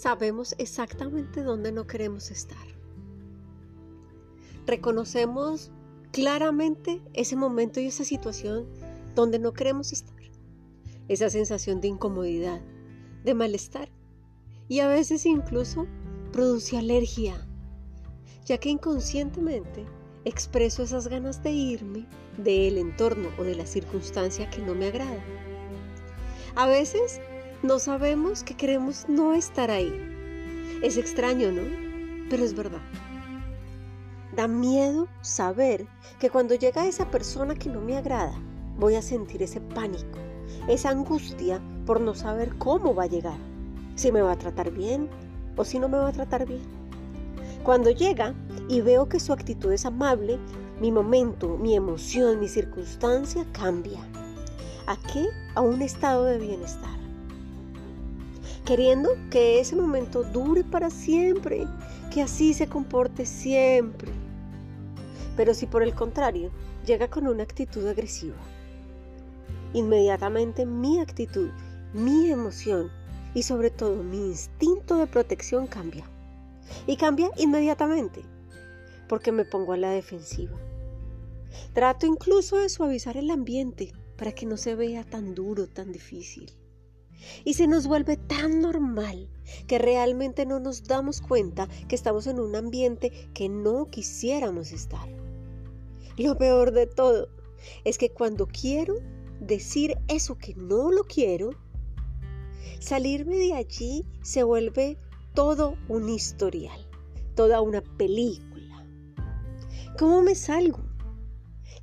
sabemos exactamente dónde no queremos estar. Reconocemos claramente ese momento y esa situación donde no queremos estar. Esa sensación de incomodidad, de malestar y a veces incluso produce alergia, ya que inconscientemente expreso esas ganas de irme del entorno o de la circunstancia que no me agrada. A veces no sabemos que queremos no estar ahí. Es extraño, ¿no? Pero es verdad. Da miedo saber que cuando llega esa persona que no me agrada, voy a sentir ese pánico, esa angustia por no saber cómo va a llegar, si me va a tratar bien o si no me va a tratar bien. Cuando llega y veo que su actitud es amable, mi momento, mi emoción, mi circunstancia cambia. ¿A qué? A un estado de bienestar. Queriendo que ese momento dure para siempre, que así se comporte siempre. Pero si por el contrario llega con una actitud agresiva, inmediatamente mi actitud, mi emoción y sobre todo mi instinto de protección cambia. Y cambia inmediatamente, porque me pongo a la defensiva. Trato incluso de suavizar el ambiente para que no se vea tan duro, tan difícil. Y se nos vuelve tan normal que realmente no nos damos cuenta que estamos en un ambiente que no quisiéramos estar. Lo peor de todo es que cuando quiero decir eso que no lo quiero, salirme de allí se vuelve todo un historial, toda una película. ¿Cómo me salgo?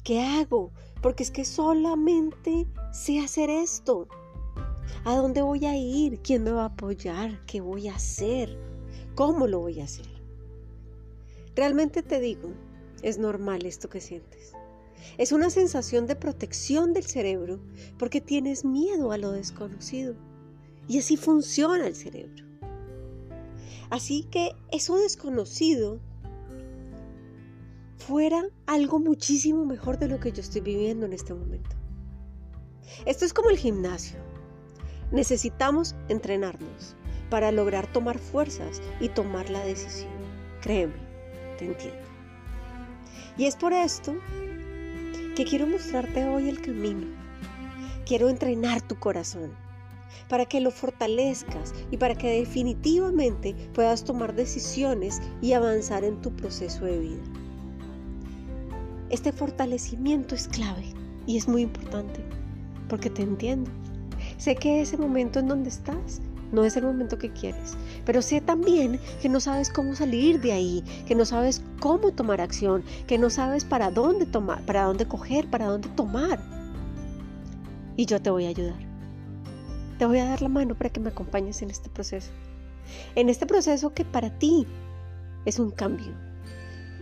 ¿Qué hago? Porque es que solamente sé hacer esto. ¿A dónde voy a ir? ¿Quién me va a apoyar? ¿Qué voy a hacer? ¿Cómo lo voy a hacer? Realmente te digo, es normal esto que sientes. Es una sensación de protección del cerebro porque tienes miedo a lo desconocido. Y así funciona el cerebro. Así que eso desconocido fuera algo muchísimo mejor de lo que yo estoy viviendo en este momento. Esto es como el gimnasio. Necesitamos entrenarnos para lograr tomar fuerzas y tomar la decisión. Créeme, te entiendo. Y es por esto que quiero mostrarte hoy el camino. Quiero entrenar tu corazón para que lo fortalezcas y para que definitivamente puedas tomar decisiones y avanzar en tu proceso de vida. Este fortalecimiento es clave y es muy importante porque te entiendo. Sé que ese momento en donde estás no es el momento que quieres, pero sé también que no sabes cómo salir de ahí, que no sabes cómo tomar acción, que no sabes para dónde tomar, para dónde coger, para dónde tomar. Y yo te voy a ayudar. Te voy a dar la mano para que me acompañes en este proceso. En este proceso que para ti es un cambio,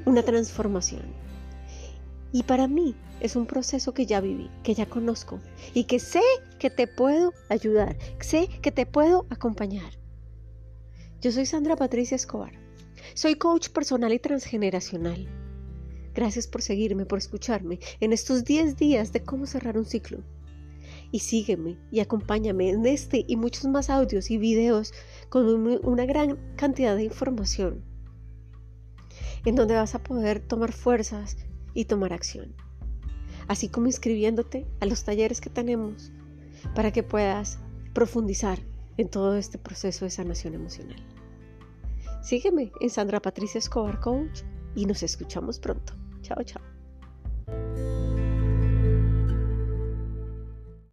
una transformación. Y para mí es un proceso que ya viví, que ya conozco y que sé que te puedo ayudar, sé que te puedo acompañar. Yo soy Sandra Patricia Escobar. Soy coach personal y transgeneracional. Gracias por seguirme, por escucharme en estos 10 días de cómo cerrar un ciclo y sígueme y acompáñame en este y muchos más audios y videos con una gran cantidad de información en donde vas a poder tomar fuerzas y tomar acción. Así como inscribiéndote a los talleres que tenemos para que puedas profundizar en todo este proceso de sanación emocional. Sígueme en Sandra Patricia Escobar Coach y nos escuchamos pronto. Chao, chao.